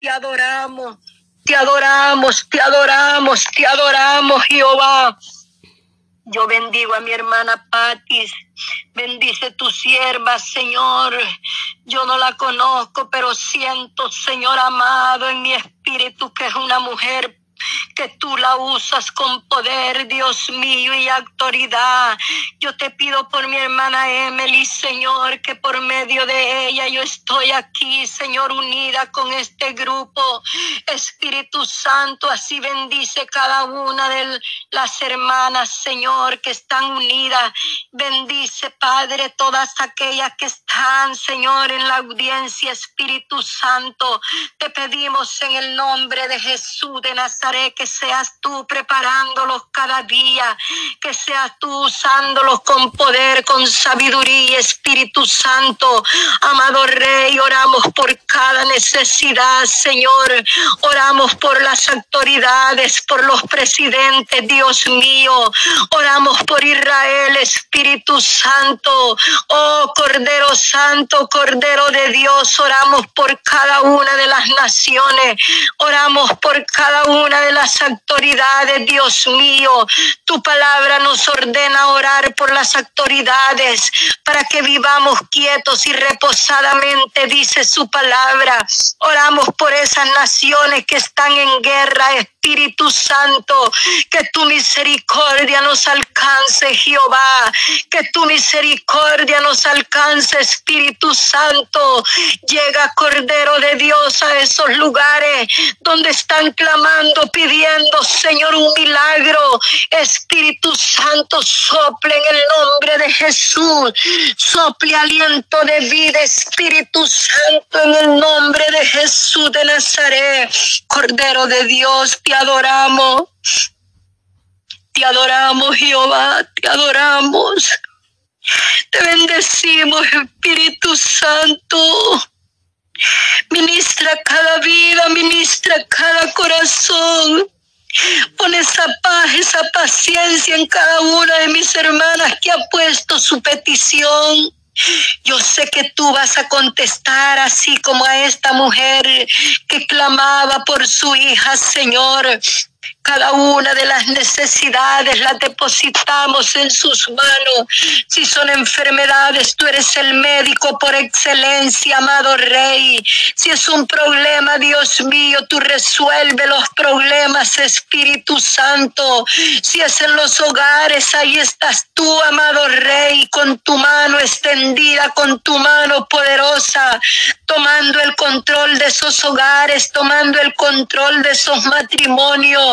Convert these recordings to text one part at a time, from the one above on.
Te adoramos, te adoramos, te adoramos, te adoramos, Jehová. Yo bendigo a mi hermana Patis. Bendice tu sierva, Señor. Yo no la conozco, pero siento, Señor amado, en mi espíritu que es una mujer que tú la usas con poder, Dios mío, y autoridad. Yo te pido por mi hermana Emily, Señor, que por medio de ella yo estoy aquí, Señor, unida con este grupo. Espíritu Santo, así bendice cada una de las hermanas, Señor, que están unidas. Bendice, Padre, todas aquellas que están, Señor, en la audiencia, Espíritu Santo. Te pedimos en el nombre de Jesús de Nazaret que seas tú preparándolos cada día, que seas tú usándolos con poder, con sabiduría, Espíritu Santo. Amado Rey, oramos por cada necesidad, Señor. Oramos por las autoridades, por los presidentes, Dios mío. Oramos por Israel, Espíritu Santo. Oh Cordero Santo, Cordero de Dios, oramos por cada una de las naciones. Oramos por cada una de las autoridades, Dios mío. Tu palabra nos ordena orar por las autoridades para que vivamos quietos y reposadamente, dice su palabra. Oramos por esas naciones que están en guerra, Espíritu Santo, que tu misericordia nos alcance, Jehová, que tu misericordia nos alcance, Espíritu Santo. Llega, Cordero de Dios, a esos lugares donde están clamando, pidiendo, Señor, un milagro. Espíritu Santo, sople en el nombre de Jesús, sople aliento de vida, Espíritu Santo, en el nombre de Jesús de Nazaret, Cordero de Dios, te adoramos. Te adoramos, Jehová, te adoramos. Te bendecimos, Espíritu Santo. Ministra cada vida, ministra cada corazón. Pon esa paz, esa paciencia en cada una de mis hermanas que ha puesto su petición. Yo sé que tú vas a contestar así como a esta mujer que clamaba por su hija, Señor. Cada una de las necesidades las depositamos en sus manos. Si son enfermedades, tú eres el médico por excelencia, amado Rey. Si es un problema, Dios mío, tú resuelve los problemas, Espíritu Santo. Si es en los hogares, ahí estás tú, amado Rey, con tu mano extendida, con tu mano poderosa, tomando el control de esos hogares, tomando el control de esos matrimonios.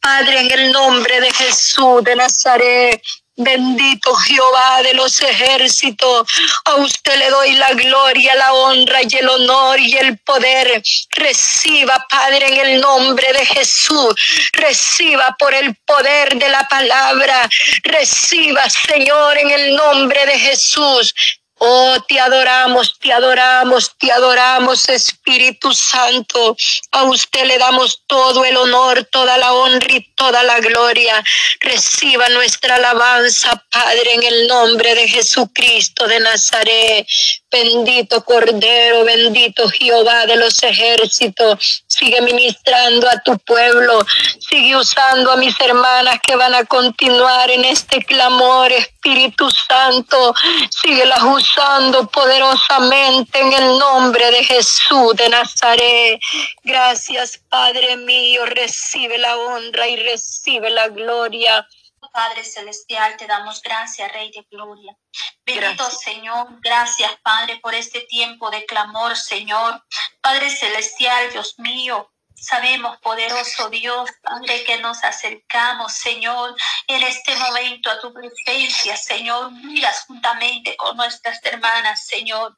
Padre, en el nombre de Jesús de Nazaret, Bendito Jehová de los ejércitos, a usted le doy la gloria, la honra y el honor y el poder. Reciba, Padre, en el nombre de Jesús. Reciba por el poder de la palabra. Reciba, Señor, en el nombre de Jesús. Oh, te adoramos, te adoramos, te adoramos, Espíritu Santo. A usted le damos todo el honor, toda la honra y toda la gloria. Reciba nuestra alabanza, Padre, en el nombre de Jesucristo de Nazaret. Bendito Cordero, bendito Jehová de los ejércitos. Sigue ministrando a tu pueblo. Sigue usando a mis hermanas que van a continuar en este clamor, Espíritu Santo. Sigue las usando poderosamente en el nombre de Jesús de Nazaret. Gracias, Padre mío. Recibe la honra y recibe la gloria. Padre Celestial, te damos gracias, Rey de Gloria. Bendito Señor, gracias, Padre, por este tiempo de clamor, Señor. Padre Celestial, Dios mío, Sabemos, poderoso Dios, Padre, que nos acercamos, Señor, en este momento a tu presencia, Señor. Miras juntamente con nuestras hermanas, Señor.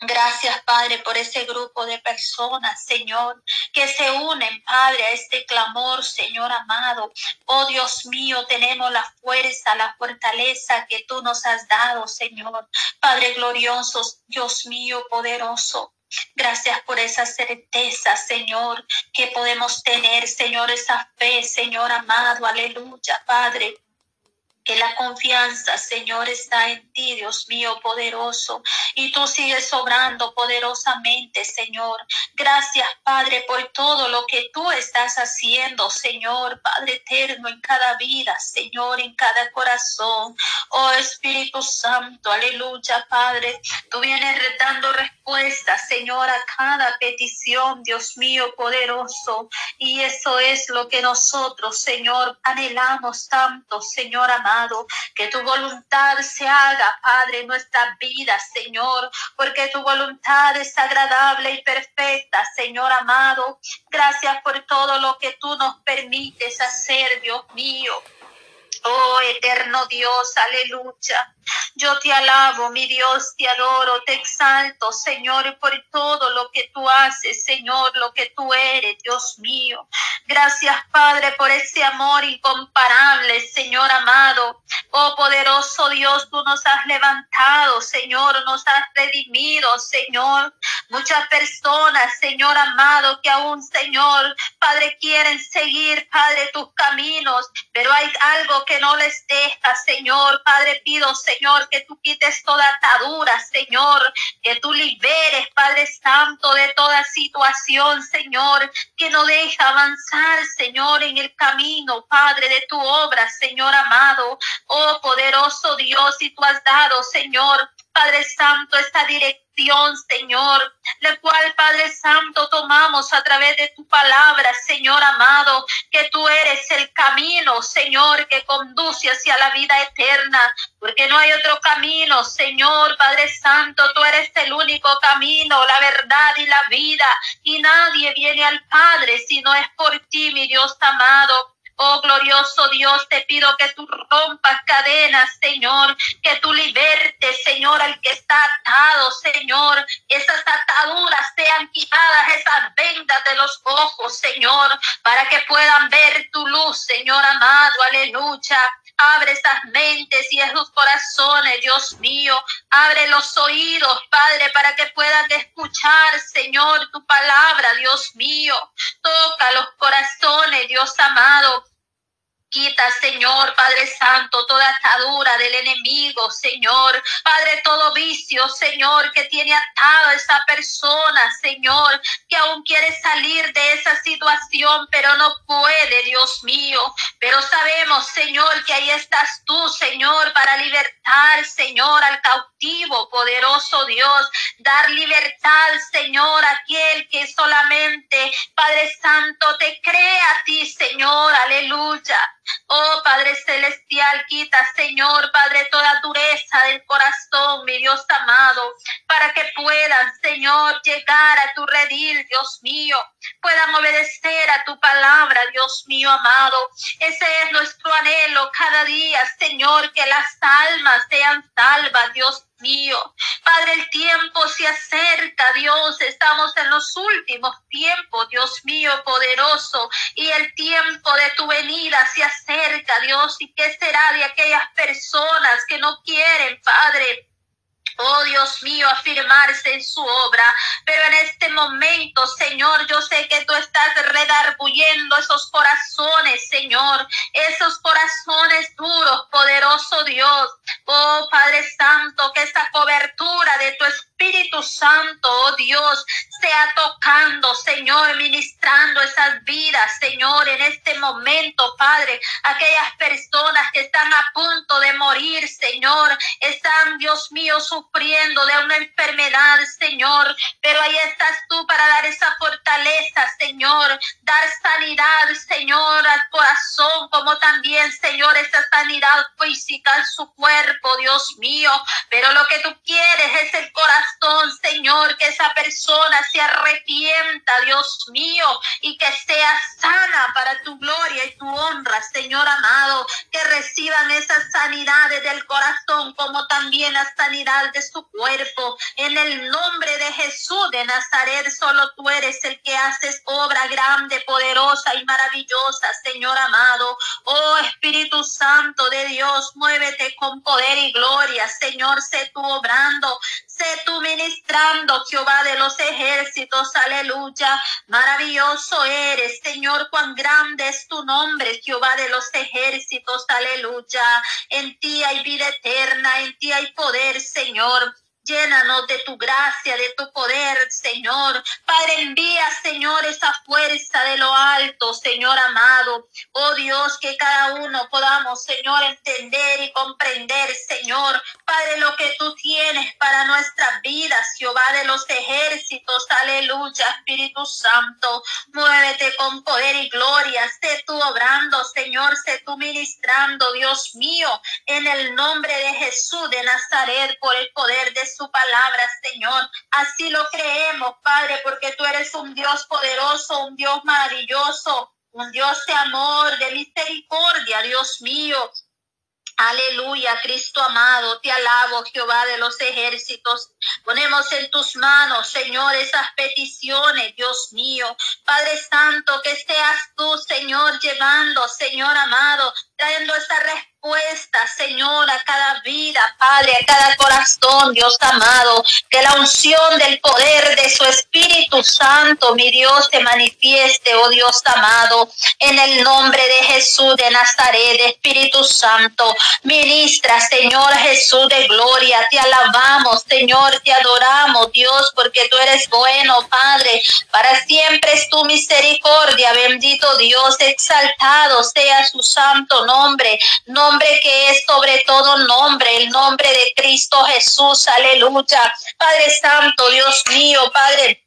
Gracias, Padre, por ese grupo de personas, Señor, que se unen, Padre, a este clamor, Señor amado. Oh Dios mío, tenemos la fuerza, la fortaleza que tú nos has dado, Señor. Padre glorioso, Dios mío, poderoso. Gracias por esa certeza, Señor, que podemos tener, Señor, esa fe, Señor amado. Aleluya, Padre. Que la confianza, Señor, está en ti, Dios mío poderoso, y tú sigues obrando poderosamente, Señor. Gracias, Padre, por todo lo que tú estás haciendo, Señor, Padre eterno, en cada vida, Señor, en cada corazón. Oh Espíritu Santo, aleluya, Padre. Tú vienes retando respuestas, Señor, a cada petición, Dios mío poderoso. Y eso es lo que nosotros, Señor, anhelamos tanto, Señor amado que tu voluntad se haga, Padre, en nuestra vida, Señor, porque tu voluntad es agradable y perfecta, Señor amado. Gracias por todo lo que tú nos permites hacer, Dios mío. Oh eterno Dios, aleluya. Yo te alabo, mi Dios, te adoro, te exalto, Señor, por todo lo que tú haces, Señor, lo que tú eres, Dios mío. Gracias, Padre, por ese amor incomparable, Señor amado. Oh poderoso Dios, tú nos has levantado, Señor, nos has redimido, Señor. Muchas personas, Señor amado, que aún, Señor, Padre, quieren seguir, Padre, tus caminos, pero hay algo que no les deja, Señor. Padre, pido, Señor, que tú quites toda atadura, Señor, que tú liberes, Padre Santo, de toda situación, Señor, que no deja avanzar, Señor, en el camino, Padre, de tu obra, Señor amado. Oh, poderoso Dios, y tú has dado, Señor, Padre Santo, esta dirección, Señor, la cual, Padre Santo, tomamos a través de tu palabra, Señor amado, que tú eres el camino, Señor, que conduce hacia la vida eterna, porque no hay otro camino, Señor, Padre Santo, tú eres el único camino, la verdad y la vida, y nadie viene al Padre si no es por ti, mi Dios amado. Oh glorioso Dios, te pido que tú rompas cadenas, Señor, que tú libertes, Señor, al que está atado, Señor. Esas ataduras sean quitadas, esas vendas de los ojos, Señor, para que puedan ver tu luz, Señor amado, aleluya. Abre esas mentes y esos corazones, Dios mío. Abre los oídos, Padre, para que puedan escuchar, Señor, tu palabra, Dios mío. Toca los corazones, Dios amado. Quita, Señor, Padre Santo, toda atadura del enemigo, Señor. Padre, todo vicio, Señor, que tiene atado a esa persona, Señor, que aún quiere salir de esa situación, pero no puede, Dios mío. Pero sabemos, Señor, que ahí estás tú, Señor, para libertar, Señor, al cautivo, poderoso Dios. Dar libertad, Señor, a aquel que solamente, Padre Santo, te cree a ti, Señor. Aleluya. Oh Padre Celestial, quita, Señor, Padre, toda dureza del corazón, mi Dios amado, para que puedan, Señor, llegar a tu redil, Dios mío, puedan obedecer a tu palabra, Dios mío amado. Ese es nuestro anhelo cada día, Señor, que las almas sean salvas, Dios mío. Padre, el tiempo se acerca, Dios. Estamos en los últimos tiempos, Dios mío, poderoso. Y el tiempo de tu venida se acerca, Dios. ¿Y qué será de aquellas personas que no quieren, Padre? Oh Dios mío, afirmarse en su obra. Pero en este momento, Señor, yo sé que tú estás redarbuyendo esos corazones, Señor, esos corazones duros, poderoso Dios. Oh Padre Santo, que esta cobertura de tu Espíritu Santo, oh Dios, sea tocando, Señor, ministrando esas vidas, Señor, en este momento, Padre, aquellas personas que están a punto de morir, Señor, están, Dios mío, sufriendo de una enfermedad, Señor, pero ahí estás tú para dar esa fortaleza, Señor, dar sanidad, Señor, al corazón, como también, Señor, esa sanidad física en su cuerpo, Dios mío, pero lo que tú quieres es el corazón, Señor, que esa persona se arrepienta, Dios mío, y que sea sana para tu gloria y tu honra, Señor amado, que reciban esas sanidades del corazón como también la sanidad de su cuerpo. En el nombre de Jesús de Nazaret, solo tú eres el que haces obra grande, poderosa y maravillosa, Señor amado. Oh Espíritu Santo de Dios, muévete con poder y gloria, Señor, sé tú obrando, Sé tú ministrando, Jehová de los ejércitos, aleluya. Maravilloso eres, Señor, cuán grande es tu nombre, Jehová de los ejércitos, aleluya. En ti hay vida eterna, en ti hay poder, Señor. Llénanos de tu gracia, de tu poder, Señor. Padre, envía, Señor, esa fuerza de lo alto, Señor amado. Oh Dios, que cada uno podamos, Señor, entender y comprender, Señor. Padre, lo que tú tienes para nuestras vidas, Jehová de los ejércitos. Aleluya, Espíritu Santo. Muévete con poder y gloria. Sé tú obrando, Señor. Sé tú ministrando, Dios mío, en el nombre de Jesús de Nazaret, por el poder de su palabra, Señor. Así lo creemos, Padre, porque tú eres un Dios poderoso, un Dios maravilloso, un Dios de amor, de misericordia, Dios mío. Aleluya, Cristo amado, te alabo, Jehová de los ejércitos. Ponemos en tus manos, Señor, esas peticiones, Dios mío. Padre Santo, que seas tú, Señor, llevando, Señor amado, trayendo esa respuesta Señor, a cada vida, Padre, a cada corazón, Dios amado, que la unción del poder de su Espíritu Santo, mi Dios, te manifieste, oh Dios amado, en el nombre de Jesús de Nazaret, Espíritu Santo, ministra, Señor Jesús de gloria, te alabamos, Señor, te adoramos, Dios, porque tú eres bueno, Padre, para siempre es tu misericordia, bendito Dios, exaltado sea su santo nombre, nombre que es sobre todo nombre, el nombre de Cristo Jesús, aleluya. Padre Santo, Dios mío, Padre.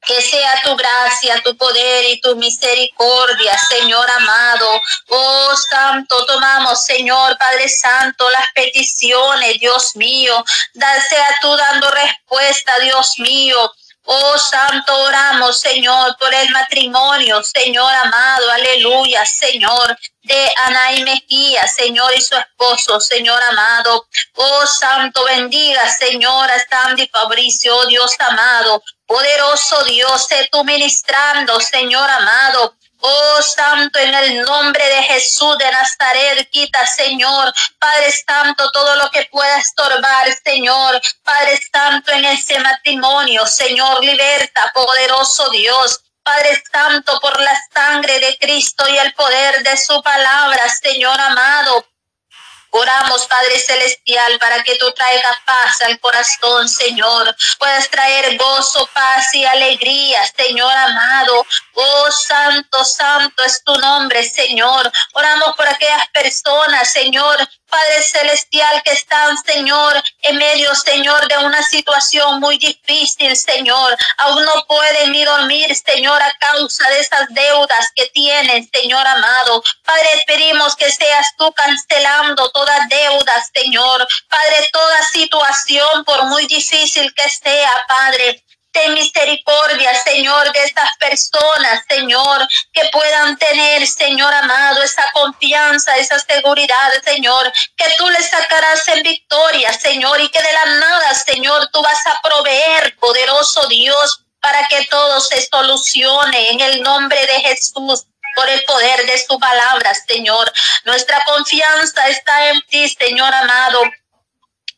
Que sea tu gracia, tu poder y tu misericordia, Señor amado. Oh Santo, tomamos, Señor Padre Santo, las peticiones, Dios mío. sea tú dando respuesta, Dios mío. Oh Santo, oramos, Señor, por el matrimonio, Señor amado, aleluya, Señor, de Ana y Mejía, Señor, y su esposo, Señor amado. Oh Santo, bendiga, Señor, a Sandy Fabricio, oh Dios amado. Poderoso Dios, sé tú ministrando, Señor amado. Oh Santo, en el nombre de Jesús de Nazaret, quita, Señor, Padre Santo, todo lo que pueda estorbar, Señor, Padre Santo, en ese matrimonio, Señor, liberta, poderoso Dios. Padre Santo, por la sangre de Cristo y el poder de su palabra, Señor amado. Oramos, Padre Celestial, para que tú traigas paz al corazón, Señor. Puedas traer gozo, paz y alegría, Señor amado. Oh, santo, santo es tu nombre, Señor. Oramos por aquellas personas, Señor, Padre Celestial, que están, Señor, en medio, Señor, de una situación muy difícil, Señor. Aún no pueden ni dormir, Señor, a causa de esas deudas que tienen, Señor amado. Padre, pedimos que seas tú cancelando toda deuda, Señor. Padre, toda situación, por muy difícil que sea, Padre. Ten misericordia, Señor, de estas personas, Señor, que puedan tener, Señor amado, esa confianza, esa seguridad, Señor, que tú les sacarás en victoria, Señor, y que de la nada, Señor, tú vas a proveer, poderoso Dios, para que todo se solucione en el nombre de Jesús por el poder de su palabra, Señor. Nuestra confianza está en ti, Señor amado.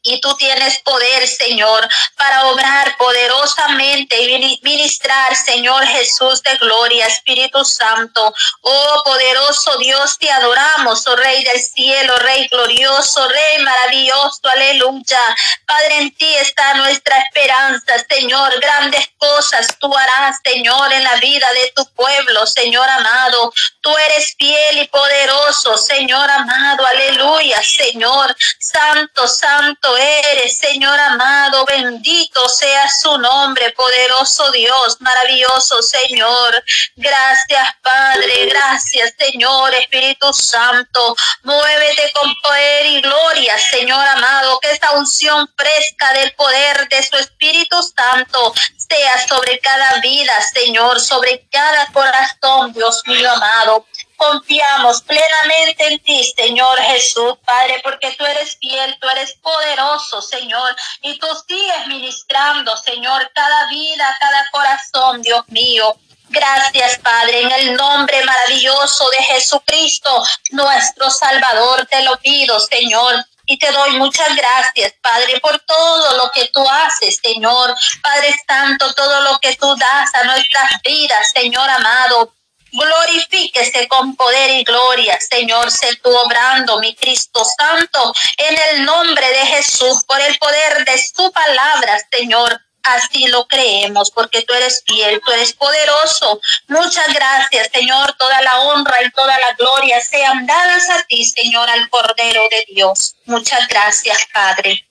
Y tú tienes poder, Señor, para obrar poderosamente y ministrar, Señor Jesús de gloria, Espíritu Santo. Oh poderoso Dios, te adoramos, oh Rey del cielo, Rey glorioso, Rey maravilloso, aleluya. Padre, en ti está nuestra esperanza, Señor. Grandes cosas tú harás, Señor, en la vida de tu pueblo, Señor amado. Tú eres fiel y poderoso, Señor amado, aleluya, Señor. Santo, santo eres, Señor amado, bendito sea su nombre, poderoso Dios, maravilloso Señor. Gracias, Padre, gracias, Señor, Espíritu Santo. Muévete con poder y gloria, Señor amado, que esta unción fresca del poder de su Espíritu Santo sea sobre cada vida, Señor, sobre cada corazón, Dios mío amado. Confiamos plenamente en ti, Señor Jesús, Padre, porque tú eres fiel, tú eres poderoso, Señor, y tú sigues ministrando, Señor, cada vida, cada corazón, Dios mío. Gracias, Padre, en el nombre maravilloso de Jesucristo, nuestro Salvador, te lo pido, Señor. Y te doy muchas gracias, Padre, por todo lo que tú haces, Señor. Padre Santo, todo lo que tú das a nuestras vidas, Señor amado. Glorifíquese con poder y gloria, Señor, sé tú obrando, mi Cristo Santo, en el nombre de Jesús, por el poder de su palabra, Señor. Así lo creemos, porque tú eres fiel, tú eres poderoso. Muchas gracias, Señor. Toda la honra y toda la gloria sean dadas a ti, Señor, al Cordero de Dios. Muchas gracias, Padre.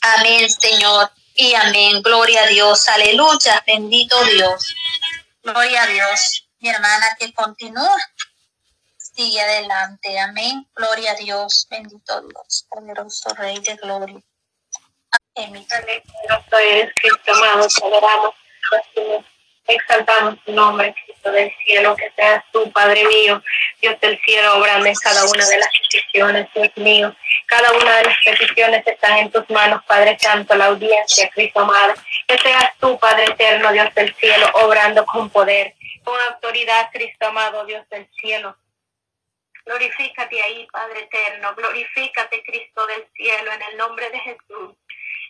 Amén, Señor. Y amén. Gloria a Dios. Aleluya. Bendito Dios. Gloria a Dios mi hermana que continúa. Sigue adelante. Amén. Gloria a Dios. Bendito Dios. Poderoso Rey de Gloria. Amén. Eres Cristo amado. Te adoramos. Exaltamos tu nombre, Cristo del cielo, que seas tú, Padre mío, Dios del cielo, obrando en cada una de las peticiones, Dios mío. Cada una de las peticiones están en tus manos, Padre Santo, la audiencia, Cristo amado. Que seas tú, Padre eterno, Dios del cielo, obrando con poder con autoridad, Cristo amado, Dios del cielo. Glorifícate ahí, Padre eterno. Glorifícate, Cristo del cielo, en el nombre de Jesús.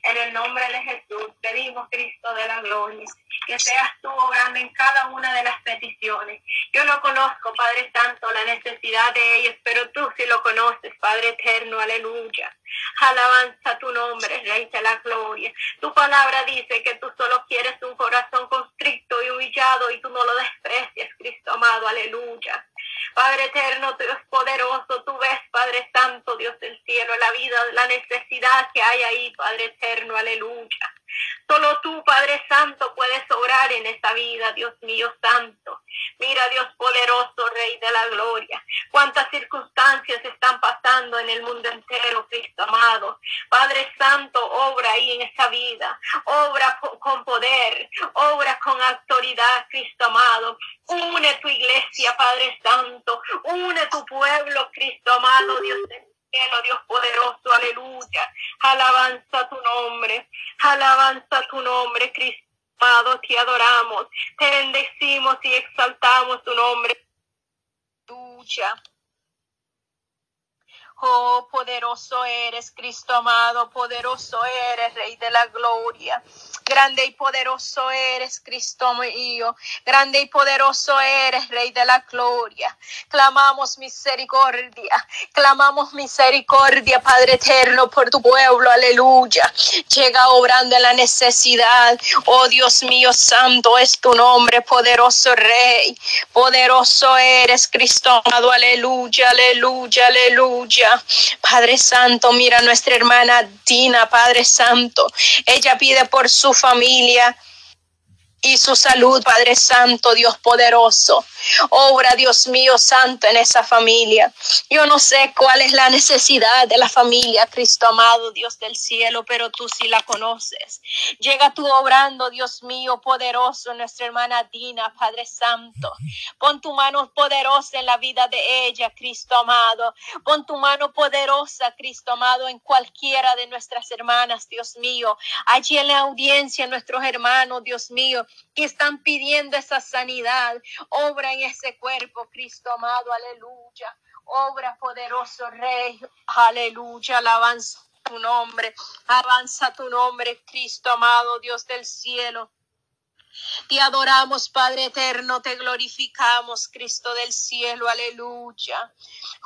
En el nombre de Jesús pedimos, Cristo de la gloria, que seas tú obrando en cada una de las peticiones. Yo no conozco, Padre Santo, la necesidad de ellos, pero tú sí lo conoces, Padre eterno, aleluya. Alabanza tu nombre, Rey de la gloria. Tu palabra dice que tú solo quieres un corazón constricto y humillado y tú no lo desprecias, Cristo amado, aleluya. Padre eterno, Dios poderoso, tú ves, Padre Santo, Dios del cielo, la vida, la necesidad que hay ahí, Padre eterno, aleluya. Solo tú, Padre Santo, puedes obrar en esta vida, Dios mío santo. Mira, Dios poderoso, Rey de la gloria, cuántas circunstancias están pasando en el mundo entero, Cristo amado. Padre Santo, obra ahí en esta vida, obra con poder, obra con autoridad, Cristo amado. Une tu iglesia, Padre Santo, une tu pueblo, Cristo amado, Dios cielo, Dios poderoso, aleluya. Alabanza tu nombre, alabanza tu nombre, Cristo amado, te adoramos, te bendecimos y exaltamos tu nombre. Tuya. Oh, poderoso eres, Cristo amado, poderoso eres, Rey de la Gloria. Grande y poderoso eres, Cristo mío. Grande y poderoso eres, Rey de la Gloria. Clamamos misericordia, clamamos misericordia, Padre eterno, por tu pueblo, aleluya. Llega obrando en la necesidad. Oh Dios mío, santo es tu nombre, poderoso Rey. Poderoso eres, Cristo amado, aleluya, aleluya, aleluya. Padre Santo, mira nuestra hermana Dina, Padre Santo. Ella pide por su familia y su salud, Padre Santo, Dios poderoso. Obra, Dios mío, santo, en esa familia. Yo no sé cuál es la necesidad de la familia, Cristo amado, Dios del cielo, pero tú sí la conoces. Llega tú obrando, Dios mío, poderoso, nuestra hermana Dina, Padre Santo. Pon tu mano poderosa en la vida de ella, Cristo amado. Pon tu mano poderosa, Cristo amado, en cualquiera de nuestras hermanas, Dios mío. Allí en la audiencia, nuestros hermanos, Dios mío, que están pidiendo esa sanidad. Obra en ese cuerpo, Cristo amado, aleluya. Obra poderoso, Rey, aleluya, alabanza tu nombre, avanza tu nombre, Cristo amado, Dios del cielo. Te adoramos, Padre eterno, te glorificamos, Cristo del cielo, aleluya.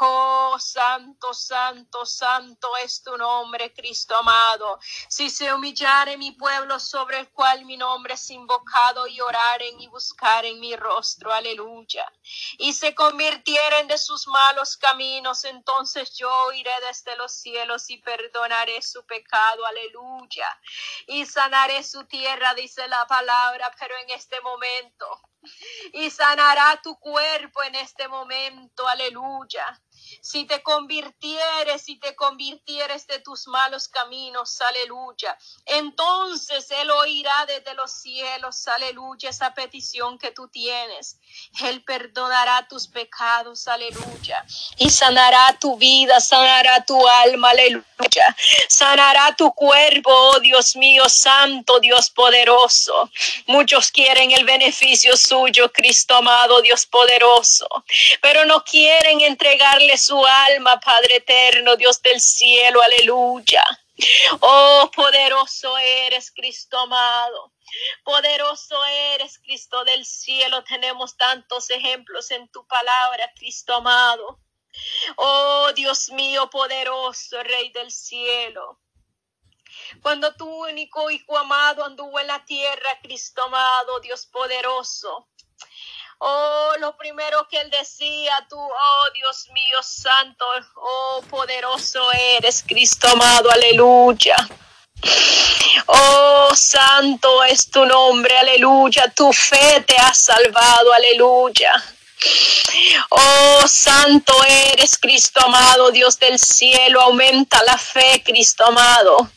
Oh, santo, santo, santo es tu nombre, Cristo amado. Si se humillare mi pueblo sobre el cual mi nombre es invocado y oraren y buscaren mi rostro, aleluya. Y se convirtieren de sus malos caminos, entonces yo iré desde los cielos y perdonaré su pecado, aleluya. Y sanaré su tierra, dice la palabra pero en este momento. Y sanará tu cuerpo en este momento, aleluya. Si te convirtieres, si te convirtieres de tus malos caminos, aleluya. Entonces Él oirá desde los cielos, aleluya, esa petición que tú tienes. Él perdonará tus pecados, aleluya. Y sanará tu vida, sanará tu alma, aleluya. Sanará tu cuerpo, oh Dios mío, santo, Dios poderoso. Muchos quieren el beneficio suyo, Cristo amado, Dios poderoso, pero no quieren entregarle su alma, Padre eterno, Dios del cielo, aleluya. Oh, poderoso eres, Cristo amado. Poderoso eres, Cristo del cielo. Tenemos tantos ejemplos en tu palabra, Cristo amado. Oh, Dios mío, poderoso Rey del cielo. Cuando tu único Hijo amado anduvo en la tierra, Cristo amado, Dios poderoso. Oh, lo primero que él decía, tú, oh Dios mío santo, oh poderoso eres, Cristo amado, aleluya. Oh, santo es tu nombre, aleluya. Tu fe te ha salvado, aleluya. Oh, santo eres, Cristo amado, Dios del cielo. Aumenta la fe, Cristo amado.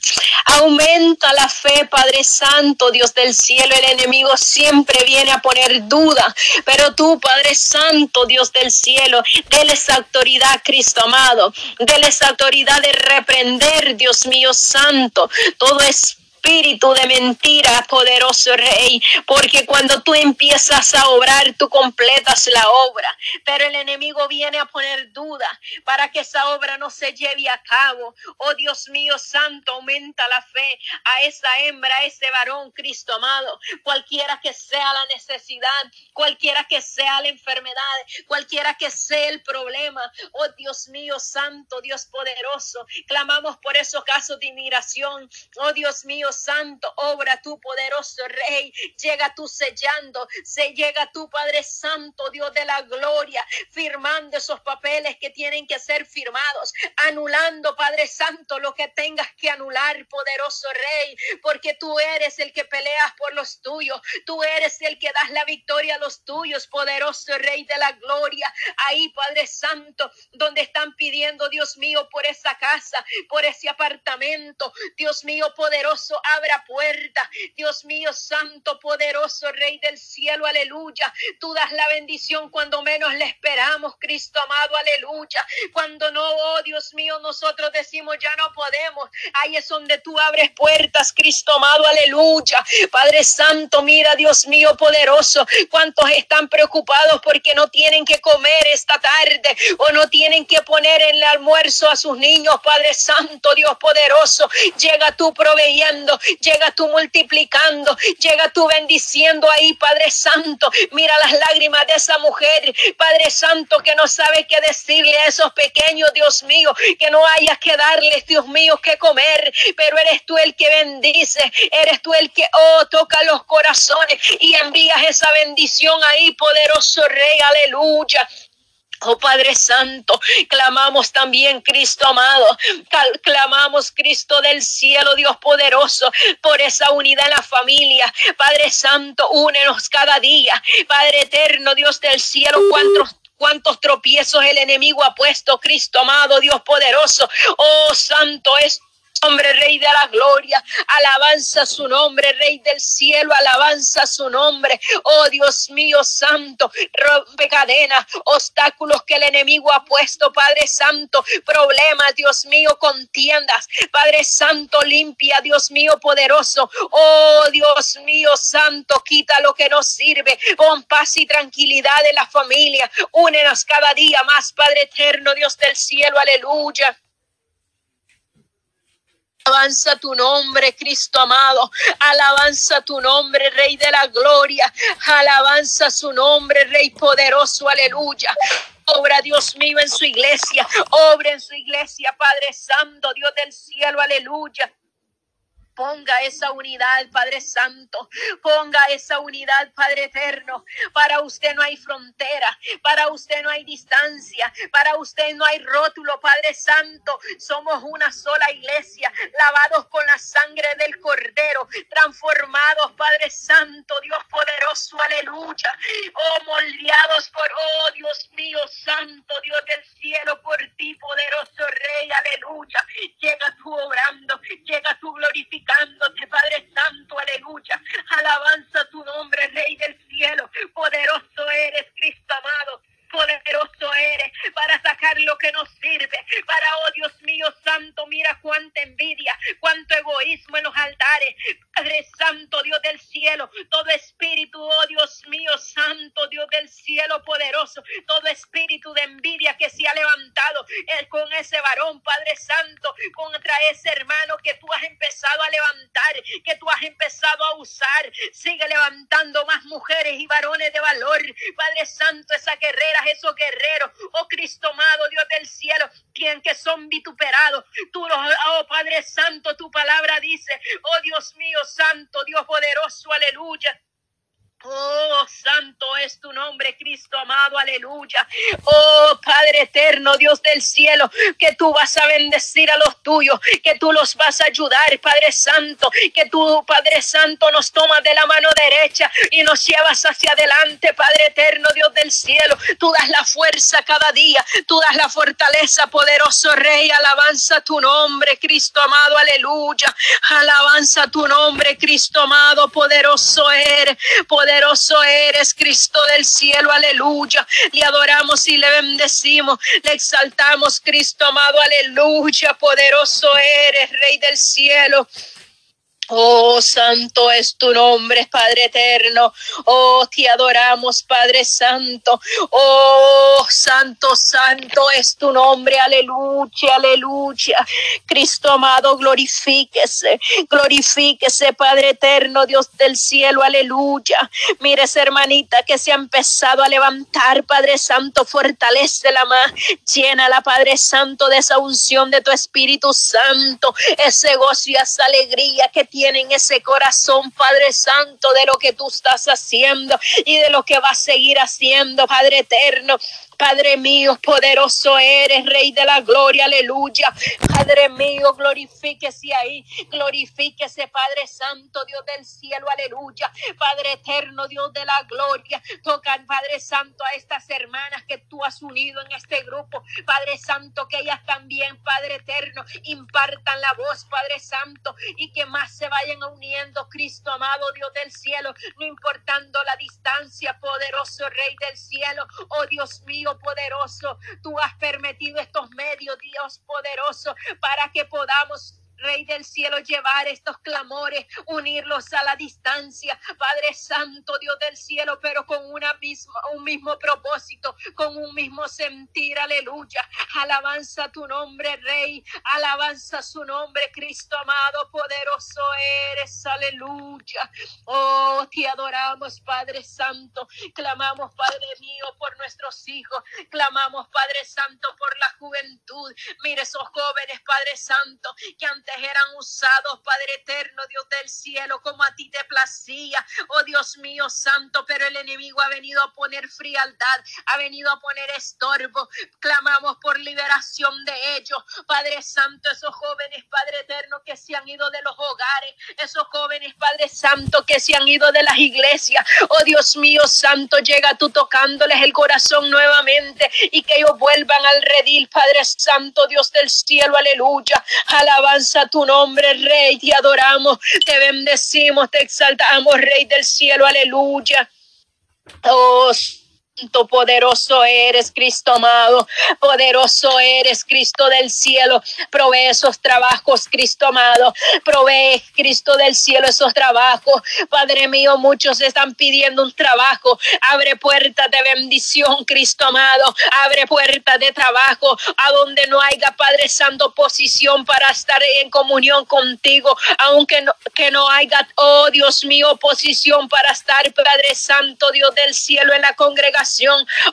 Aumenta la fe, Padre Santo, Dios del cielo. El enemigo siempre viene a poner duda, pero tú, Padre Santo, Dios del cielo, déles autoridad, Cristo amado. Déles autoridad de reprender, Dios mío santo, todo es espíritu de mentira, poderoso Rey, porque cuando tú empiezas a obrar, tú completas la obra, pero el enemigo viene a poner duda para que esa obra no se lleve a cabo. Oh Dios mío santo, aumenta la fe a esa hembra, a ese varón, Cristo amado, cualquiera que sea la necesidad, cualquiera que sea la enfermedad, cualquiera que sea el problema. Oh Dios mío santo, Dios poderoso, clamamos por esos casos de inmigración. Oh Dios mío Santo, obra tu poderoso Rey. Llega tú sellando, se llega tu Padre Santo, Dios de la gloria, firmando esos papeles que tienen que ser firmados, anulando, Padre Santo, lo que tengas que anular, poderoso Rey, porque tú eres el que peleas por los tuyos, tú eres el que das la victoria a los tuyos, poderoso Rey de la gloria. Ahí, Padre Santo, donde están pidiendo, Dios mío, por esa casa, por ese apartamento, Dios mío, poderoso, abra puerta. Dios mío, santo, poderoso, Rey del cielo, aleluya. Tú das la bendición cuando menos le esperamos, Cristo amado, aleluya. Cuando no, oh Dios mío, nosotros decimos ya no podemos. Ahí es donde tú abres puertas, Cristo amado, aleluya. Padre Santo, mira, Dios mío, poderoso, cuántos están preocupados porque no tienen que comer esta tarde o no tienen que poner en el almuerzo a sus niños, Padre Santo, Dios poderoso. Llega tú proveyendo llega tú multiplicando, llega tú bendiciendo ahí, Padre Santo. Mira las lágrimas de esa mujer, Padre Santo, que no sabe qué decirle a esos pequeños, Dios mío, que no hayas que darles, Dios mío, que comer, pero eres tú el que bendice, eres tú el que, oh, toca los corazones y envías esa bendición ahí, poderoso Rey, aleluya. Oh Padre Santo, clamamos también Cristo amado, clamamos Cristo del cielo, Dios poderoso, por esa unidad en la familia. Padre Santo, únenos cada día. Padre eterno, Dios del cielo, cuántos cuántos tropiezos el enemigo ha puesto, Cristo amado, Dios poderoso. Oh, santo es Hombre, Rey de la gloria, alabanza su nombre, Rey del cielo, alabanza su nombre. Oh Dios mío santo, rompe cadenas, obstáculos que el enemigo ha puesto, Padre Santo, problemas, Dios mío, contiendas, Padre Santo, limpia, Dios mío, poderoso. Oh Dios mío santo, quita lo que nos sirve, con paz y tranquilidad en la familia. Únenos cada día más, Padre eterno, Dios del cielo, aleluya. Alabanza tu nombre, Cristo amado. Alabanza tu nombre, Rey de la gloria. Alabanza su nombre, Rey poderoso. Aleluya. Obra Dios mío en su iglesia. Obra en su iglesia, Padre Santo, Dios del cielo. Aleluya. Ponga esa unidad, Padre Santo. Ponga esa unidad, Padre Eterno. Para usted no hay frontera. Para usted no hay distancia. Para usted no hay rótulo, Padre Santo. Somos una sola iglesia, lavados con la sangre del Cordero, transformados, Padre Santo, Dios poderoso, aleluya. Oh, moldeados por, oh Dios mío, Santo, Dios del cielo, por ti, poderoso Rey, aleluya. Llega tú obrando, llega tú Padre Santo, aleluya. Alabanza tu nombre, Rey del cielo. Poderoso eres, Cristo amado. Poderoso eres para sacar lo que nos sirve. Para, oh Dios mío santo, mira cuánta envidia, cuánto egoísmo en los altares. Padre Santo, Dios del cielo, todo espíritu, oh Dios mío santo Dios del cielo poderoso, todo espíritu de envidia que se ha levantado eh, con ese varón, Padre Santo, contra ese hermano que tú has empezado a levantar, que tú has empezado a usar. Sigue levantando más mujeres y varones de valor, Padre Santo, esas esos guerreros, oh Cristo amado, Dios del cielo, quien que son vituperados. Tú los, oh Padre Santo, tu palabra dice, oh Dios mío, Santo, Dios poderoso, aleluya. Oh, santo es tu nombre, Cristo amado, aleluya. Oh, Padre eterno, Dios del cielo, que tú vas a bendecir a los tuyos, que tú los vas a ayudar, Padre Santo, que tú, Padre Santo, nos tomas de la mano derecha y nos llevas hacia adelante, Padre eterno, Dios del cielo. Tú das la fuerza cada día, tú das la fortaleza, poderoso Rey, alabanza tu nombre, Cristo amado, aleluya. Alabanza tu nombre, Cristo amado, poderoso eres, poderoso eres, Cristo del cielo, aleluya. Le adoramos y le bendecimos, le exaltamos, Cristo amado, aleluya. Poderoso eres, Rey del cielo. Oh, santo es tu nombre, Padre eterno. Oh, te adoramos, Padre Santo. Oh, santo, santo es tu nombre. Aleluya, aleluya. Cristo amado, glorifíquese. Glorifíquese, Padre eterno, Dios del cielo. Aleluya. Mire esa hermanita que se ha empezado a levantar, Padre Santo. Fortalece la más. Llénala, Padre Santo, de esa unción de tu Espíritu Santo. Ese gozo y esa alegría que tienen ese corazón, Padre Santo, de lo que tú estás haciendo y de lo que va a seguir haciendo, Padre eterno. Padre mío, poderoso eres, Rey de la gloria, aleluya. Padre mío, glorifíquese ahí, glorifíquese, Padre Santo, Dios del cielo, aleluya. Padre eterno, Dios de la gloria, toca, Padre Santo, a estas hermanas que tú has unido en este grupo. Padre Santo, que ellas también, Padre eterno, impartan la voz, Padre Santo, y que más se vayan uniendo, Cristo amado, Dios del cielo, no importando la distancia, poderoso Rey del cielo, oh Dios mío poderoso. Tú has permitido estos medios, Dios poderoso, para que podamos Rey del cielo, llevar estos clamores, unirlos a la distancia, Padre Santo, Dios del cielo, pero con una misma, un mismo propósito, con un mismo sentir, aleluya. Alabanza tu nombre, Rey, alabanza su nombre, Cristo amado, poderoso eres, aleluya. Oh, te adoramos, Padre Santo, clamamos, Padre mío, por nuestros hijos, clamamos, Padre Santo, por la juventud. Mire esos jóvenes, Padre Santo, que han eran usados, Padre eterno, Dios del cielo, como a ti te placía. Oh Dios mío santo, pero el enemigo ha venido a poner frialdad, ha venido a poner estorbo. Clamamos por liberación de ellos. Padre santo, esos jóvenes, Padre eterno, que se han ido de los hogares, esos jóvenes, Padre santo, que se han ido de las iglesias. Oh Dios mío santo, llega tú tocándoles el corazón nuevamente y que ellos vuelvan al redil, Padre santo, Dios del cielo, aleluya. Alabanza tu nombre, Rey, te adoramos, te bendecimos, te exaltamos, Rey del cielo, aleluya. Oh, poderoso eres, Cristo amado, poderoso eres, Cristo del cielo, provee esos trabajos, Cristo amado, provee, Cristo del cielo, esos trabajos, Padre mío, muchos están pidiendo un trabajo, abre puertas de bendición, Cristo amado, abre puertas de trabajo, a donde no haya, Padre Santo, posición para estar en comunión contigo, aunque no, que no haya, oh Dios mío, posición para estar, Padre Santo, Dios del cielo, en la congregación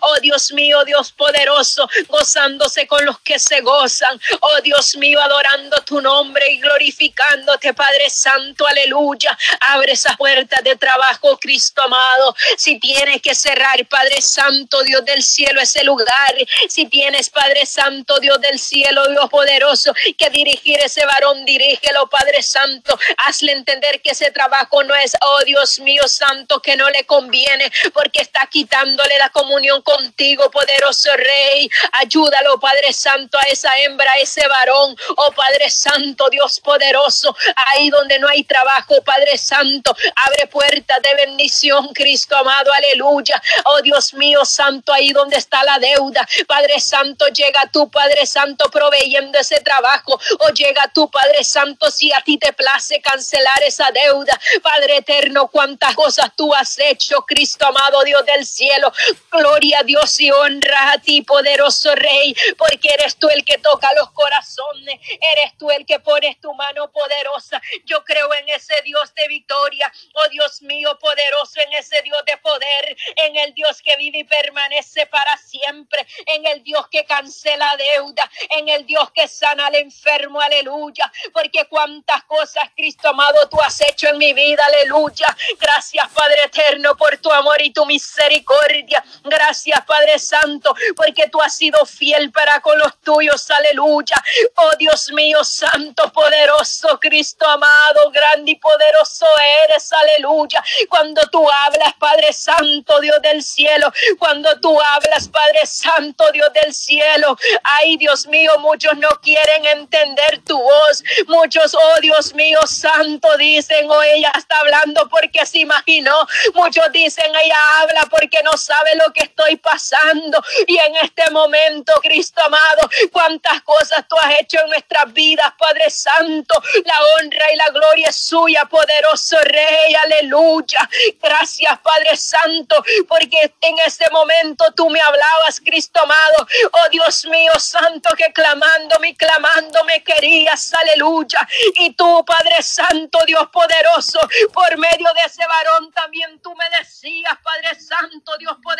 Oh Dios mío, Dios poderoso, gozándose con los que se gozan. Oh Dios mío, adorando tu nombre y glorificándote, Padre Santo, aleluya. Abre esa puerta de trabajo, Cristo amado. Si tienes que cerrar, Padre Santo, Dios del cielo, ese lugar. Si tienes, Padre Santo, Dios del cielo, Dios poderoso, que dirigir ese varón, dirígelo, Padre Santo. Hazle entender que ese trabajo no es, oh Dios mío, Santo, que no le conviene, porque está quitándole la comunión contigo, poderoso Rey. Ayúdalo, Padre Santo, a esa hembra, a ese varón. Oh Padre Santo, Dios poderoso, ahí donde no hay trabajo, Padre Santo, abre puertas de bendición, Cristo amado, aleluya. Oh Dios mío, Santo, ahí donde está la deuda, Padre Santo, llega tú, Padre Santo, proveyendo ese trabajo. O llega tú, Padre Santo, si a ti te place cancelar esa deuda. Padre eterno, cuántas cosas tú has hecho, Cristo amado, Dios del cielo. Gloria a Dios y honra a ti, poderoso Rey, porque eres tú el que toca los corazones, eres tú el que pones tu mano poderosa. Yo creo en ese Dios de victoria, oh Dios mío, poderoso, en ese Dios de poder, en el Dios que vive y permanece para siempre, en el Dios que cancela deuda, en el Dios que sana al enfermo, aleluya, porque cuántas cosas, Cristo amado, tú has hecho en mi vida, aleluya. Gracias, Padre eterno, por tu amor y tu misericordia. Gracias, Padre Santo, porque tú has sido fiel para con los tuyos, aleluya. Oh Dios mío, Santo, poderoso, Cristo amado, grande y poderoso eres, aleluya. Cuando tú hablas, Padre Santo, Dios del cielo, cuando tú hablas, Padre Santo, Dios del cielo, ay Dios mío, muchos no quieren entender tu voz, muchos, oh Dios mío, Santo, dicen, oh ella está hablando porque se imaginó, muchos dicen, ella habla porque no sabe lo que estoy pasando, y en este momento, Cristo amado, cuántas cosas tú has hecho en nuestras vidas, Padre Santo, la honra y la gloria es suya, poderoso Rey, aleluya. Gracias, Padre Santo, porque en este momento tú me hablabas, Cristo amado. Oh Dios mío, Santo, que clamándome, clamándome querías, aleluya. Y tú, Padre Santo, Dios poderoso, por medio de ese varón también tú me decías, Padre Santo, Dios poderoso,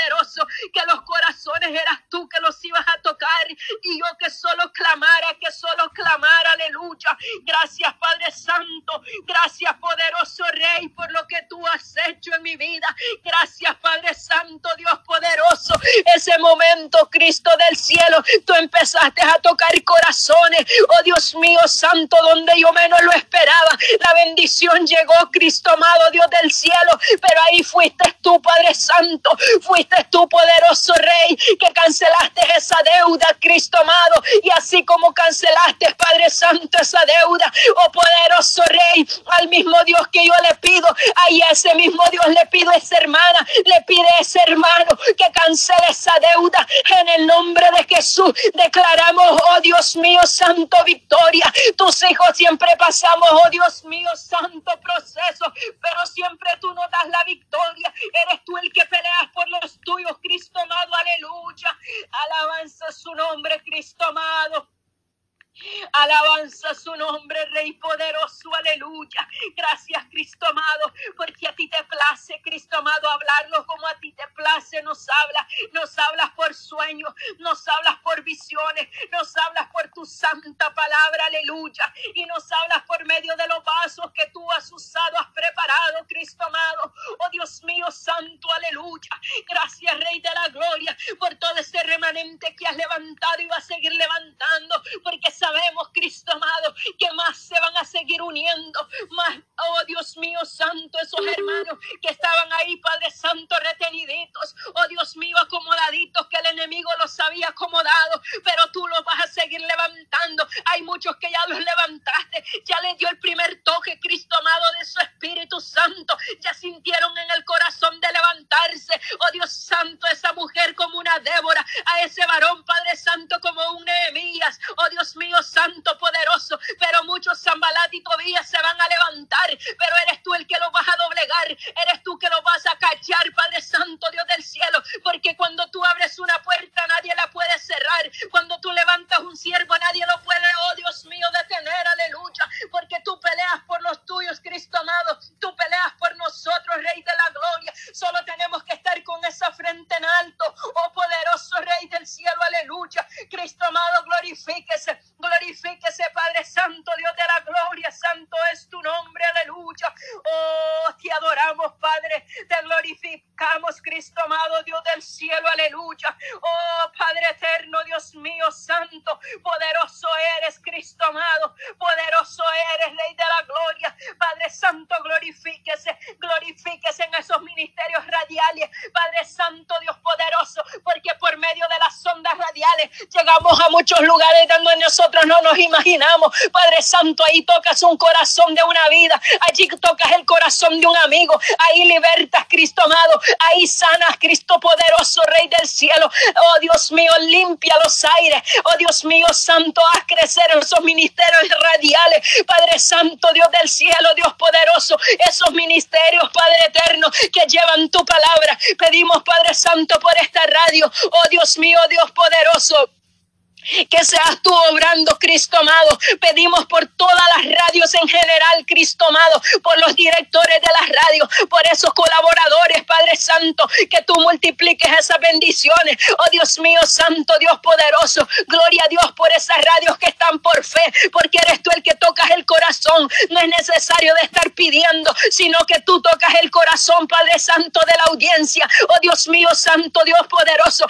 que los corazones eras tú que los ibas a tocar y yo que solo clamara, que solo clamara, aleluya. Gracias, Padre Santo, gracias, poderoso Rey, por lo que tú has hecho en mi vida. Gracias, Padre Santo, Dios poderoso. Ese momento, Cristo del cielo, tú empezaste a tocar corazones. Oh Dios mío, Santo, donde yo menos lo esperaba. La bendición llegó, Cristo amado, Dios del cielo. Pero ahí fuiste tú, Padre Santo. Fuiste tú, poderoso Rey, que cancelaste esa deuda, Cristo amado. Y así como cancelaste, Padre Santo, esa deuda, oh poderoso Rey, al mismo Dios que yo le pido, ahí a ese mismo Dios le pido a esa hermana, le pide a ese hermano que cancele esa deuda en el nombre de Jesús. Declaramos, oh Dios mío, santo victoria. Tus hijos siempre pasamos, oh Dios mío, santo proceso, pero siempre tú nos das la victoria. Eres tú el que peleas por los tuyos, Cristo amado, aleluya. Alabanza su nombre, Cristo amado. Alabanza su nombre, Rey poderoso, aleluya. Gracias, Cristo amado, porque a ti te place, Cristo amado, hablarlo como a ti te place. Nos habla, nos hablas por sueños, nos hablas por visiones, nos hablas por tu santa palabra, aleluya. Y nos hablas por medio de los vasos que tú has usado, has preparado, Cristo amado. Oh Dios mío, santo, aleluya. Gracias, Rey de la gloria, por todo ese remanente que has levantado y va a seguir levantando, porque sabemos, Cristo amado, que más se van a seguir uniendo, más, oh Dios mío santo, esos hermanos que estaban ahí, Padre Santo, reteniditos, oh Dios mío, acomodaditos, que el enemigo los había acomodado, pero tú los vas a seguir levantando. Hay muchos que ya los levantaste, ya les dio el primer toque, Cristo amado, de su Espíritu Santo, ya sintieron en el corazón de levantarse, oh Dios Santo, esa mujer como una Débora, a ese varón, Padre Santo, como un Nehemías, oh Dios mío, Santo, poderoso, pero muchos Zambalat y se van a levantar, pero eres tú el que los vas a doblegar, eres tú que los vas a cachar, Padre Santo, Dios del cielo, porque cuando tú abres una puerta nadie la puede cerrar, cuando tú levantas un siervo nadie lo puede, oh Dios mío, detener, aleluya, porque tú peleas por los tuyos, Cristo amado, tú peleas por nosotros, Rey de la gloria, solo tenemos que estar con esa frente en alto, oh poderoso Rey del cielo, aleluya, Cristo amado, glorifíquese, glorifíquese, Padre Santo, Dios de la gloria, santo es tu nombre, aleluya, oh, te adoramos, Padre, te glorificamos, Cristo amado, Dios del cielo. aleluya. Oh Padre eterno, Dios mío, santo, poderoso eres, Cristo amado, poderoso eres, Rey de la gloria. Padre Santo, glorifíquese, glorifíquese en esos ministerios radiales. Padre Santo, Dios poderoso, porque por medio de radiales llegamos a muchos lugares donde nosotros no nos imaginamos. Padre Santo, ahí tocas un corazón de una vida, allí tocas el corazón de un amigo, ahí libertas, Cristo amado, ahí sanas, Cristo poderoso, Rey del cielo. Oh Dios mío, limpia los aires. Oh Dios mío, Santo, haz crecer esos ministerios radiales. Padre Santo, Dios del cielo, Dios poderoso, esos ministerios, Padre eterno, que llevan tu palabra. Pedimos, Padre Santo, por esta radio. Oh Dios mío, Dios poderoso. poderoso Que seas tú obrando, Cristo amado. Pedimos por todas las radios en general, Cristo amado, por los directores de las radios, por esos colaboradores, Padre Santo, que tú multipliques esas bendiciones. Oh Dios mío, Santo Dios poderoso. Gloria a Dios por esas radios que están por fe, porque eres tú el que tocas el corazón. No es necesario de estar pidiendo, sino que tú tocas el corazón, Padre Santo, de la audiencia. Oh Dios mío, Santo Dios poderoso.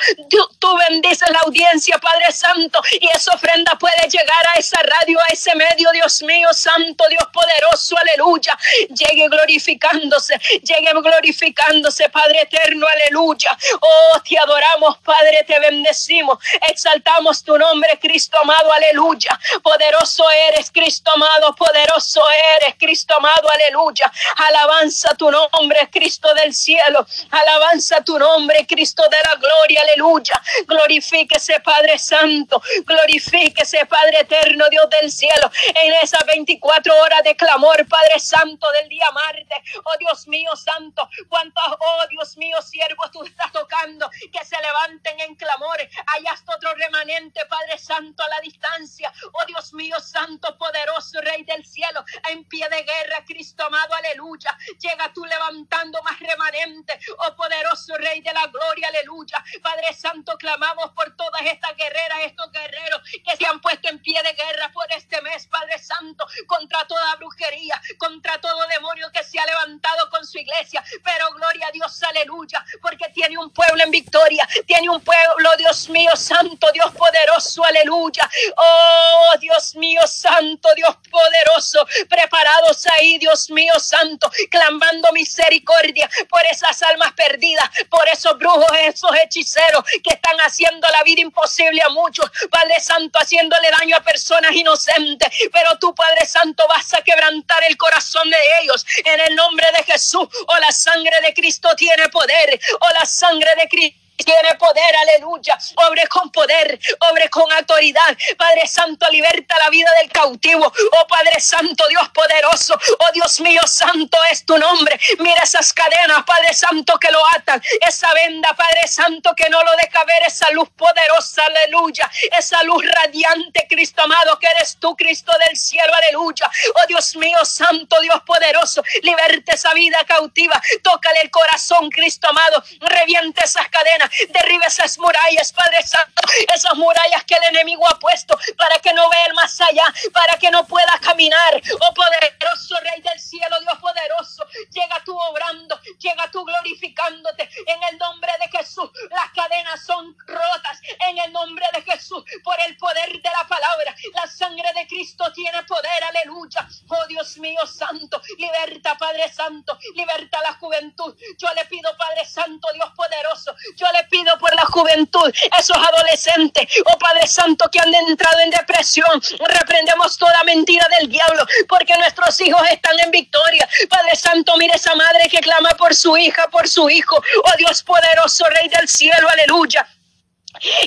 Tú, bendices la audiencia, Padre Santo y esa ofrenda puede llegar a esa radio, a ese medio, Dios mío, Santo, Dios poderoso, aleluya. Llegue glorificándose, llegue glorificándose, Padre eterno, aleluya. Oh, te adoramos, Padre, te bendecimos, exaltamos tu nombre, Cristo amado, aleluya. Poderoso eres, Cristo amado, poderoso eres, Cristo amado, aleluya. Alabanza tu nombre, Cristo del cielo. Alabanza tu nombre, Cristo de la gloria, aleluya. Glorifíquese, Padre Santo. Glorifíquese, Padre eterno, Dios del cielo, en esas 24 horas de clamor, Padre Santo, del día martes. Oh Dios mío, Santo, cuántos, oh Dios mío, siervos tú estás tocando, que se levanten en clamor. Allá otro remanente, Padre Santo, a la distancia. Oh Dios mío, Santo, poderoso Rey del cielo, en pie de guerra, Cristo amado, aleluya. Llega tú levantando más remanente, oh poderoso Rey de la gloria, aleluya. Padre Santo, clamamos por todas estas guerreras, estos guerreros que se han puesto en pie de guerra por este mes, Padre Santo, contra toda brujería, contra todo demonio que se ha levantado con su iglesia. Pero gloria a Dios, aleluya, porque tiene un pueblo en victoria, tiene un pueblo, Dios mío, santo, Dios poderoso, aleluya. Oh, Dios mío, santo, Dios poderoso, preparados ahí, Dios mío, santo, clamando misericordia por esas almas perdidas, por esos brujos, esos hechiceros que están haciendo la vida imposible a muchos, Padre Santo, haciéndole daño a personas inocentes. Pero tú, Padre Santo, vas a quebrantar el corazón de ellos en el nombre de Jesús. O oh, la sangre de Cristo tiene poder. O oh, la sangre de Cristo tiene poder, aleluya. Obre con poder, obre con autoridad. Padre Santo, liberta la vida del cautivo. Oh Padre Santo, Dios poderoso. Oh Dios mío, santo es tu nombre. Mira esas cadenas, Padre Santo, que lo atan. Esa venda, Padre Santo, que no lo deja ver. Esa luz poderosa, aleluya. Esa luz radiante, Cristo amado, que eres tú, Cristo del cielo, aleluya. Oh Dios mío, santo, Dios poderoso. Liberte esa vida cautiva. Tócale el corazón, Cristo amado. Reviente esas cadenas derriba esas murallas, Padre Santo, esas murallas que el enemigo ha puesto para que no vea el más allá, para que no pueda caminar. Oh poderoso Rey del cielo, Dios poderoso, llega tú obrando, llega tú glorificándote en el nombre de Jesús. Las cadenas son rotas en el nombre de Jesús por el poder de la palabra. La sangre de Cristo tiene poder, aleluya. Oh Dios mío santo, liberta Padre Santo, liberta la juventud. Yo le pido Padre Santo, Dios poderoso, le pido por la juventud, esos adolescentes, oh Padre Santo, que han entrado en depresión. Reprendemos toda mentira del diablo, porque nuestros hijos están en victoria. Padre Santo, mire esa madre que clama por su hija, por su hijo. Oh Dios poderoso, Rey del cielo, aleluya.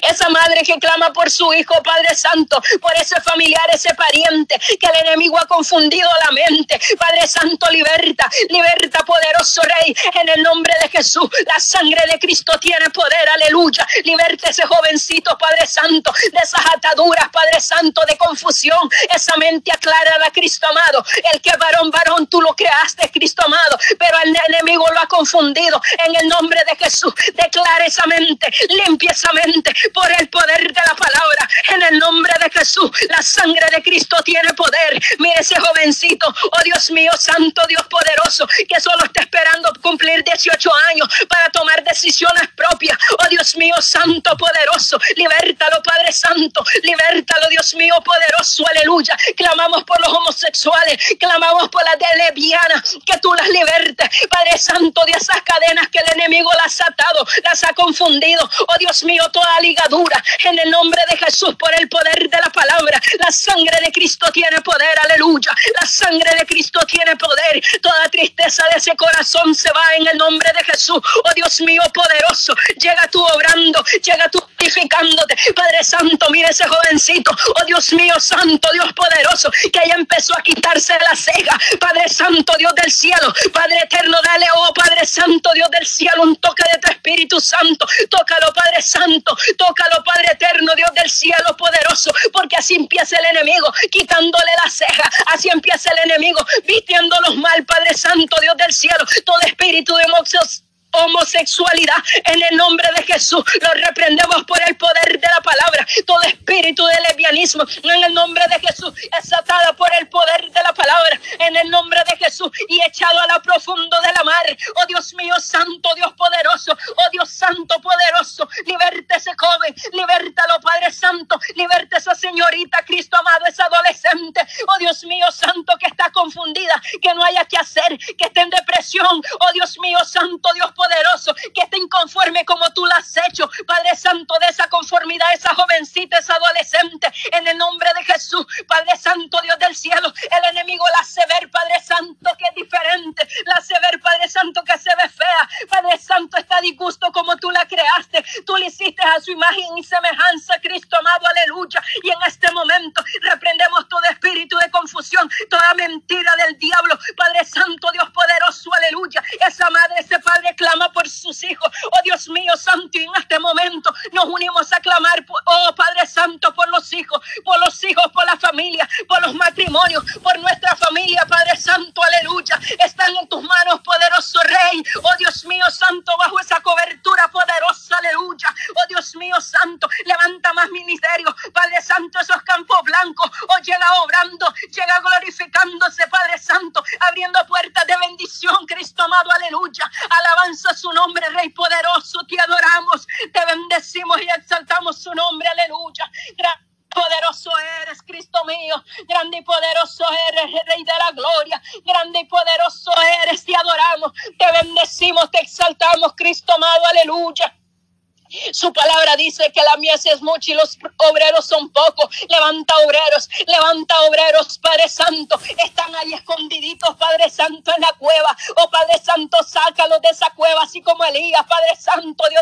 Esa madre que clama por su hijo, Padre Santo, por ese familiar, ese pariente que el enemigo ha confundido la mente. Padre Santo, liberta, liberta, poderoso Rey, en el nombre de Jesús. La sangre de Cristo tiene poder, aleluya. Liberta ese jovencito, Padre Santo, de esas ataduras, Padre Santo, de confusión. Esa mente aclarada, Cristo amado. El que varón, varón, tú lo creaste, Cristo amado, pero el enemigo lo ha confundido. En el nombre de Jesús, declara esa mente, limpia esa mente por el poder de la palabra. En el nombre de Jesús, la sangre de Cristo tiene poder. Mire ese jovencito, oh Dios mío, Santo Dios poderoso, que solo está esperando cumplir 18 años para tomar decisiones propias. Oh Dios mío, Santo poderoso, libértalo, Padre Santo, libértalo, Dios mío poderoso, aleluya. Clamamos por los homosexuales, clamamos por las lesbianas, que tú las libertes, Padre Santo, de esas cadenas que el enemigo las ha atado, las ha confundido. Oh Dios mío, toda ligadura, en el nombre de Jesús, por el poder de la palabra, la sangre de Cristo tiene poder, aleluya. La sangre de Cristo tiene poder. Toda tristeza de ese corazón se va en el nombre de Jesús. Oh Dios mío poderoso, llega tú obrando, llega tú purificándote. Padre Santo, mire ese jovencito. Oh Dios mío, Santo Dios poderoso, que ya empezó a quitarse la ceja. Padre Santo, Dios del cielo, Padre eterno, dale, oh Padre Santo, Dios del cielo, un toque de tu Espíritu Santo. Tócalo, Padre Santo, tócalo, Padre eterno, Dios del cielo poderoso, porque así empieza el enemigo, quitándole la ceja. Así empieza el enemigo, vistiéndolos mal, Padre Santo, Dios del cielo. Todo espíritu de moxos homosexualidad en el nombre de Jesús. Lo reprendemos por el poder de la palabra. Todo espíritu de lesbianismo en el nombre de Jesús es atado por el poder de la palabra en el nombre de Jesús y echado a la profundo de la mar. Oh Dios mío, santo Dios poderoso. Oh Dios santo poderoso. Liberte ese joven. Libértalo, Padre Santo. Liberte esa señorita, Cristo amado, esa adolescente. Oh Dios mío, santo que está confundida, que no haya que hacer, que esté en depresión. Oh Dios mío, santo Dios poderoso, que esté inconforme como tú lo has hecho. Padre Santo, de esa conformidad, esa jovencita, esa adolescente, en el nombre de Jesús. Padre Santo, Dios del cielo, el enemigo la hace ver, Padre Santo, que es diferente. La hace ver, Padre Santo, que se ve fea. Padre Santo, está disgusto como tú la creaste. Tú le hiciste a su imagen y semejanza, Cristo amado, aleluya. Y en este momento reprendemos todo espíritu de confusión, toda mentira del diablo. Padre Santo, Dios poderoso, aleluya. Esa madre, ese padre, clama por sus hijos. Oh Dios mío, Santo, y en este momento nos unimos a clamar, oh Padre Santo, por los hijos, por los hijos, por la familia, por los matrimonios, por nuestra familia, Padre Santo, aleluya. Están en tus manos, poderoso Rey. Oh Dios mío, Santo, bajo esa cobertura poderosa, aleluya. Oh Dios mío, Santo, levanta más ministerio, Padre Santo, esos campos blancos. Oh, llega obrando, llega glorificándose, Padre Santo, abriendo puertas de bendición, Cristo amado, aleluya. Alabanza su nombre, Rey poderoso. Te adoramos, te bendecimos y exaltamos su nombre. Aleluya. Poderoso eres, Cristo mío. Grande y poderoso eres, Rey de la gloria. Grande y poderoso eres. Te adoramos, te bendecimos, te exaltamos, Cristo amado. Aleluya. Su palabra dice que la mies es mucha y los obreros son pocos. Levanta obreros, levanta obreros, Padre Santo. Están ahí escondiditos, Padre Santo, en la cueva. Oh Padre Santo, sácalos de esa cueva, así como Elías, Padre Santo, Dios